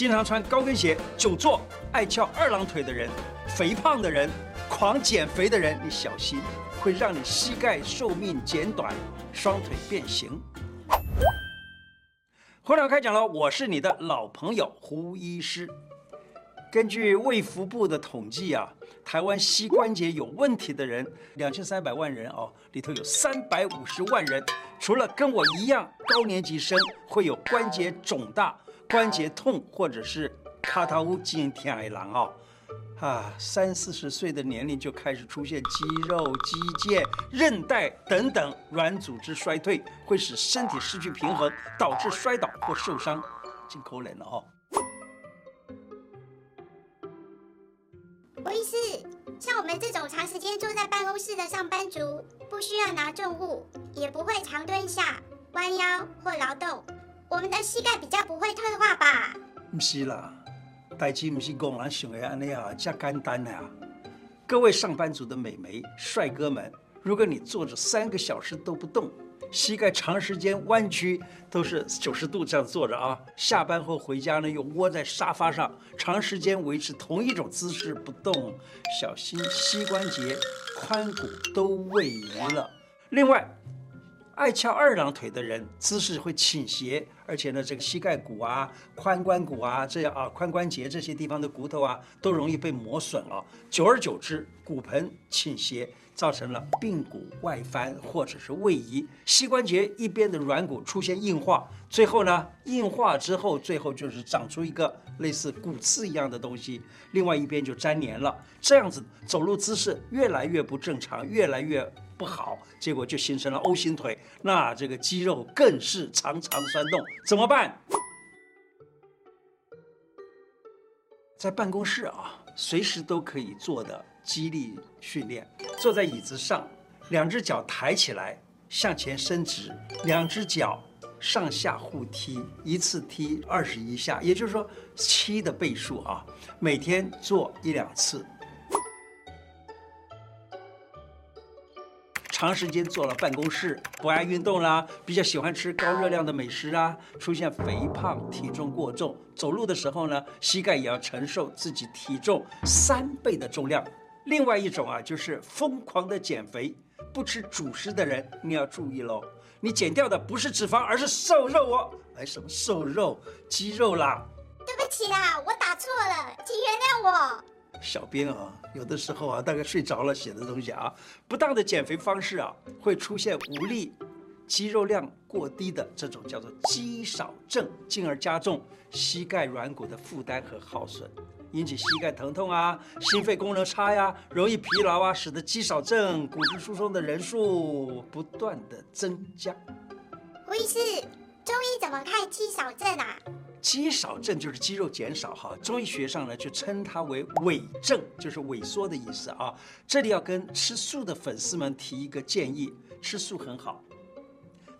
经常穿高跟鞋、久坐、爱翘二郎腿的人、肥胖的人、狂减肥的人，你小心，会让你膝盖寿命减短，双腿变形。胡聊开讲了，我是你的老朋友胡医师。根据卫福部的统计啊，台湾膝关节有问题的人两千三百万人哦，里头有三百五十万人，除了跟我一样高年级生会有关节肿大、关节痛或者是卡塔乌基因天癌狼哦，啊，三四十岁的年龄就开始出现肌肉、肌腱、韧带等等软组织衰退，会使身体失去平衡，导致摔倒或受伤，真可怜了哦。胡医师，像我们这种长时间坐在办公室的上班族，不需要拿重物，也不会长蹲下、弯腰或劳动，我们的膝盖比较不会退化吧？不是啦，代志不是讲人想的安尼啊，这简单啊。各位上班族的美眉、帅哥们，如果你坐着三个小时都不动，膝盖长时间弯曲，都是九十度这样坐着啊。下班后回家呢，又窝在沙发上，长时间维持同一种姿势不动，小心膝关节、髋骨都位移了。另外，爱翘二郎腿的人，姿势会倾斜，而且呢，这个膝盖骨啊、髋关骨啊，这样啊，髋关节这些地方的骨头啊，都容易被磨损啊。久而久之，骨盆倾斜。造成了髌骨外翻或者是位移，膝关节一边的软骨出现硬化，最后呢，硬化之后，最后就是长出一个类似骨刺一样的东西，另外一边就粘连了，这样子走路姿势越来越不正常，越来越不好，结果就形成了 O 型腿，那这个肌肉更是常常酸痛，怎么办？在办公室啊，随时都可以做的。肌力训练，坐在椅子上，两只脚抬起来，向前伸直，两只脚上下互踢，一次踢二十一下，也就是说七的倍数啊，每天做一两次。长时间坐了办公室，不爱运动啦，比较喜欢吃高热量的美食啊，出现肥胖、体重过重，走路的时候呢，膝盖也要承受自己体重三倍的重量。另外一种啊，就是疯狂的减肥，不吃主食的人，你要注意喽。你减掉的不是脂肪，而是瘦肉哦。哎，什么瘦肉？肌肉啦。对不起啦，我打错了，请原谅我。小编啊，有的时候啊，大概睡着了写的东西啊，不当的减肥方式啊，会出现无力、肌肉量过低的这种叫做肌少症，进而加重膝盖软骨的负担和耗损。引起膝盖疼痛啊，心肺功能差呀，容易疲劳啊，使得肌少症、骨质疏松的人数不断的增加。胡医师，中医怎么看肌少症啊？肌少症就是肌肉减少哈，中医学上呢就称它为萎症，就是萎缩的意思啊。这里要跟吃素的粉丝们提一个建议，吃素很好。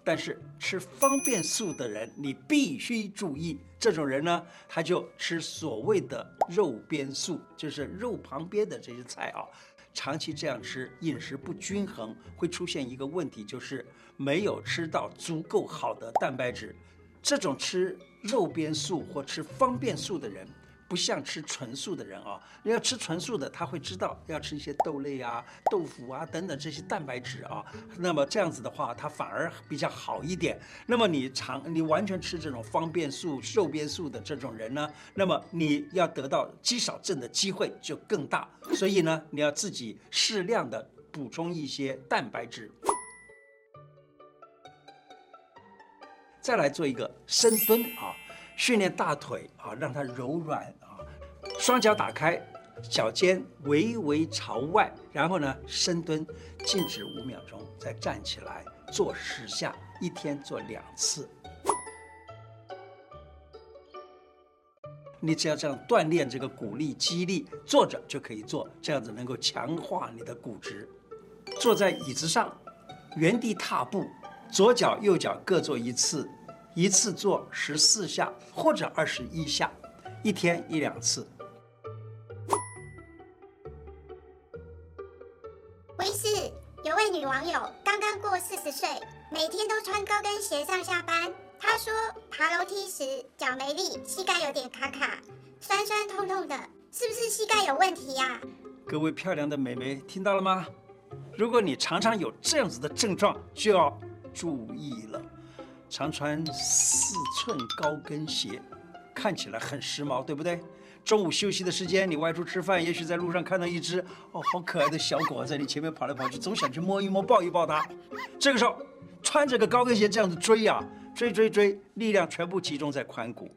但是吃方便素的人，你必须注意，这种人呢，他就吃所谓的肉边素，就是肉旁边的这些菜啊。长期这样吃，饮食不均衡，会出现一个问题，就是没有吃到足够好的蛋白质。这种吃肉边素或吃方便素的人，不像吃纯素的人啊，你要吃纯素的，他会知道要吃一些豆类啊、豆腐啊等等这些蛋白质啊。那么这样子的话，它反而比较好一点。那么你常你完全吃这种方便素、肉边素的这种人呢，那么你要得到肌少症的机会就更大。所以呢，你要自己适量的补充一些蛋白质。再来做一个深蹲啊。训练大腿啊，让它柔软啊，双脚打开，脚尖微微朝外，然后呢深蹲，静止五秒钟，再站起来做十下，一天做两次。你只要这样锻炼这个骨力、肌力，坐着就可以做，这样子能够强化你的骨质。坐在椅子上，原地踏步，左脚右脚各做一次。一次做十四下或者二十一下，一天一两次。胡医师，有位女网友刚刚过四十岁，每天都穿高跟鞋上下班，她说爬楼梯时脚没力，膝盖有点卡卡，酸酸痛痛的，是不是膝盖有问题呀？各位漂亮的美眉，听到了吗？如果你常常有这样子的症状，就要注意了。常穿四寸高跟鞋，看起来很时髦，对不对？中午休息的时间，你外出吃饭，也许在路上看到一只哦好可爱的小狗在你前面跑来跑去，总想去摸一摸、抱一抱它。这个时候，穿着个高跟鞋这样子追呀、追追追，力量全部集中在髋骨。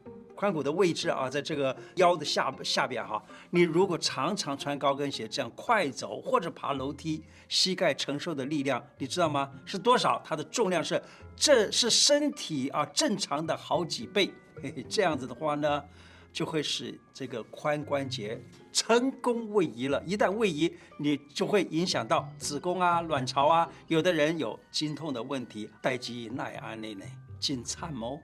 髋骨的位置啊，在这个腰的下下边哈。你如果常常穿高跟鞋这样快走或者爬楼梯，膝盖承受的力量你知道吗？是多少？它的重量是，这是身体啊正常的好几倍。嘿嘿，这样子的话呢，就会使这个髋关节成功位移了。一旦位移，你就会影响到子宫啊、卵巢啊。有的人有经痛的问题，待机耐安内内，真惨哦。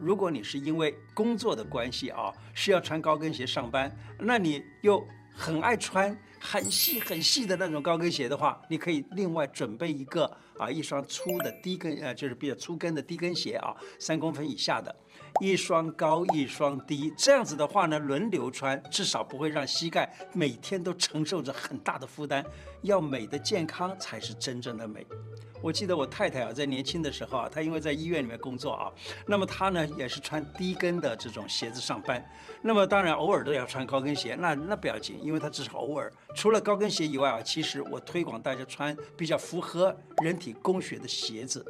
如果你是因为工作的关系啊，需要穿高跟鞋上班，那你又很爱穿很细很细的那种高跟鞋的话，你可以另外准备一个啊，一双粗的低跟，呃，就是比较粗跟的低跟鞋啊，三公分以下的，一双高一双低，这样子的话呢，轮流穿，至少不会让膝盖每天都承受着很大的负担。要美的健康才是真正的美。我记得我太太啊，在年轻的时候啊，她因为在医院里面工作啊，那么她呢也是穿低跟的这种鞋子上班。那么当然偶尔都要穿高跟鞋，那那不要紧，因为她只是偶尔。除了高跟鞋以外啊，其实我推广大家穿比较符合人体工学的鞋子。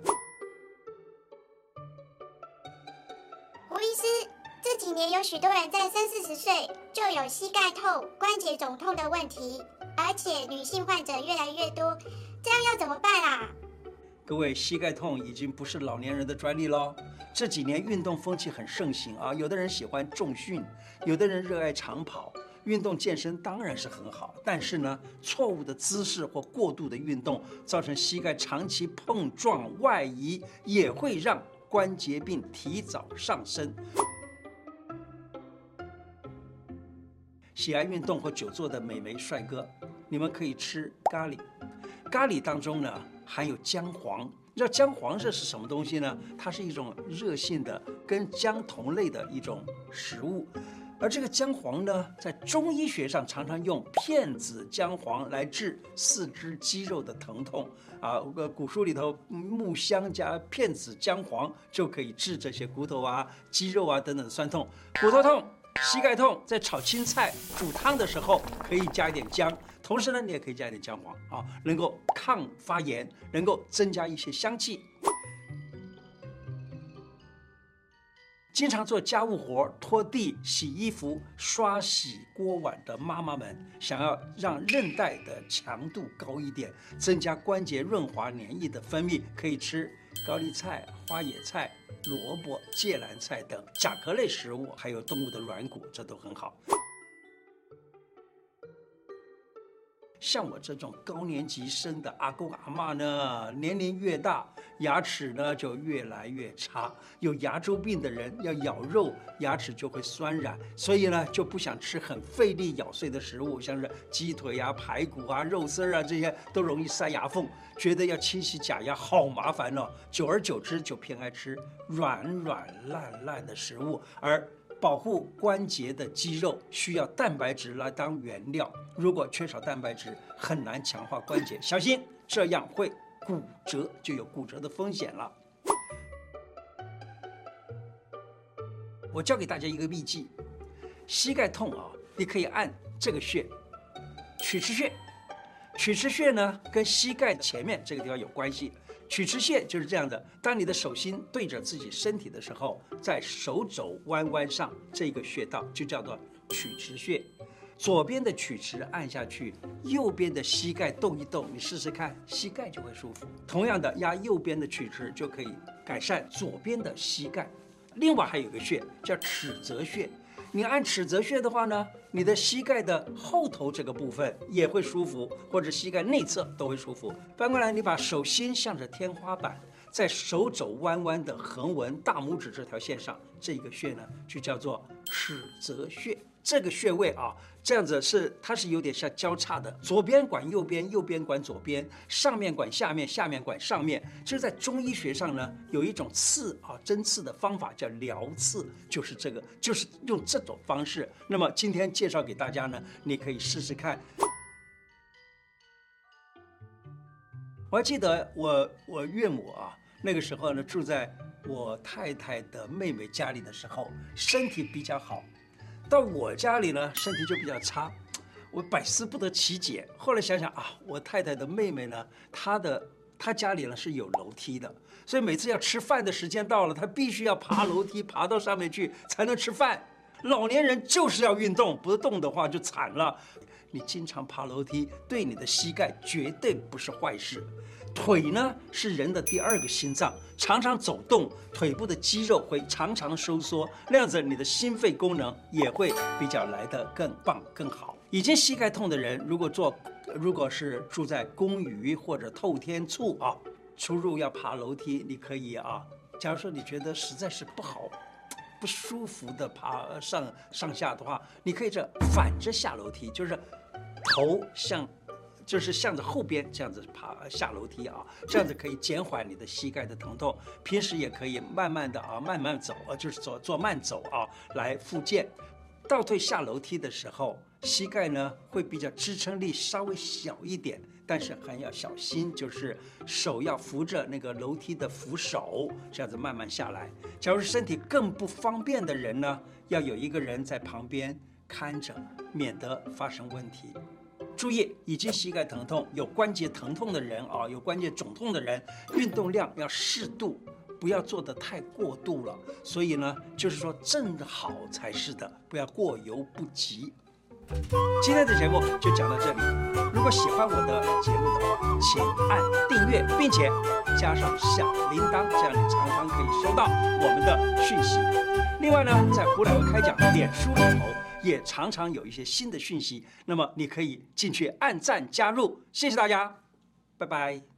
胡医师，这几年有许多人在三四十岁就有膝盖痛、关节肿痛的问题，而且女性患者越来越多，这样要怎么办啊？各位，膝盖痛已经不是老年人的专利喽。这几年运动风气很盛行啊，有的人喜欢重训，有的人热爱长跑。运动健身当然是很好，但是呢，错误的姿势或过度的运动，造成膝盖长期碰撞外移，也会让关节病提早上升。喜爱运动或久坐的美眉帅哥，你们可以吃咖喱。咖喱当中呢，含有姜黄，你知道姜黄这是什么东西呢？它是一种热性的跟姜同类的一种食物，而这个姜黄呢，在中医学上常常用片子姜黄来治四肢肌肉的疼痛啊。个古书里头木香加片子姜黄就可以治这些骨头啊、肌肉啊等等的酸痛、骨头痛。膝盖痛，在炒青菜、煮汤的时候可以加一点姜，同时呢，你也可以加一点姜黄啊，能够抗发炎，能够增加一些香气。经常做家务活、拖地、洗衣服、刷洗锅碗的妈妈们，想要让韧带的强度高一点，增加关节润滑黏液的分泌，可以吃高丽菜、花野菜。萝卜、芥蓝菜等甲壳类食物，还有动物的软骨，这都很好。像我这种高年级生的阿公阿嬷呢，年龄越大，牙齿呢就越来越差。有牙周病的人要咬肉，牙齿就会酸软，所以呢就不想吃很费力咬碎的食物，像是鸡腿啊、排骨啊、肉丝啊这些都容易塞牙缝，觉得要清洗假牙好麻烦哦。久而久之就偏爱吃软软烂烂的食物，而。保护关节的肌肉需要蛋白质来当原料，如果缺少蛋白质，很难强化关节，小心这样会骨折，就有骨折的风险了。我教给大家一个秘技，膝盖痛啊，你可以按这个穴，曲池穴。曲池穴呢，跟膝盖前面这个地方有关系。曲池穴就是这样的，当你的手心对着自己身体的时候，在手肘弯弯上这个穴道就叫做曲池穴。左边的曲池按下去，右边的膝盖动一动，你试试看，膝盖就会舒服。同样的，压右边的曲池就可以改善左边的膝盖。另外还有个穴叫尺泽穴。你按尺泽穴的话呢，你的膝盖的后头这个部分也会舒服，或者膝盖内侧都会舒服。翻过来，你把手心向着天花板，在手肘弯弯的横纹大拇指这条线上，这个穴呢就叫做尺泽穴。这个穴位啊，这样子是它是有点像交叉的，左边管右边，右边管左边，上面管下面，下面管上面。就是在中医学上呢，有一种刺啊针刺的方法叫疗刺，就是这个，就是用这种方式。那么今天介绍给大家呢，你可以试试看。我还记得我我岳母啊，那个时候呢住在我太太的妹妹家里的时候，身体比较好。到我家里呢，身体就比较差，我百思不得其解。后来想想啊，我太太的妹妹呢，她的她家里呢是有楼梯的，所以每次要吃饭的时间到了，她必须要爬楼梯爬到上面去才能吃饭。老年人就是要运动，不动的话就惨了。你经常爬楼梯，对你的膝盖绝对不是坏事。腿呢是人的第二个心脏，常常走动，腿部的肌肉会常常收缩，那样子你的心肺功能也会比较来得更棒更好。已经膝盖痛的人，如果做，如果是住在公寓或者透天厝啊，出入要爬楼梯，你可以啊。假如说你觉得实在是不好、不舒服的爬上上下的话，你可以这反着下楼梯，就是头向。就是向着后边这样子爬下楼梯啊，这样子可以减缓你的膝盖的疼痛。平时也可以慢慢的啊，慢慢走啊，就是做做慢走啊，来复健。倒退下楼梯的时候，膝盖呢会比较支撑力稍微小一点，但是还要小心，就是手要扶着那个楼梯的扶手，这样子慢慢下来。假如身体更不方便的人呢，要有一个人在旁边看着，免得发生问题。注意，已经膝盖疼痛、有关节疼痛的人啊，有关节肿痛的人，运动量要适度，不要做得太过度了。所以呢，就是说正好才是的，不要过犹不及。今天的节目就讲到这里。如果喜欢我的节目的话，请按订阅，并且加上小铃铛，这样你常常可以收到我们的讯息。另外呢，在胡乃文开讲脸书里头。也常常有一些新的讯息，那么你可以进去按赞加入，谢谢大家，拜拜。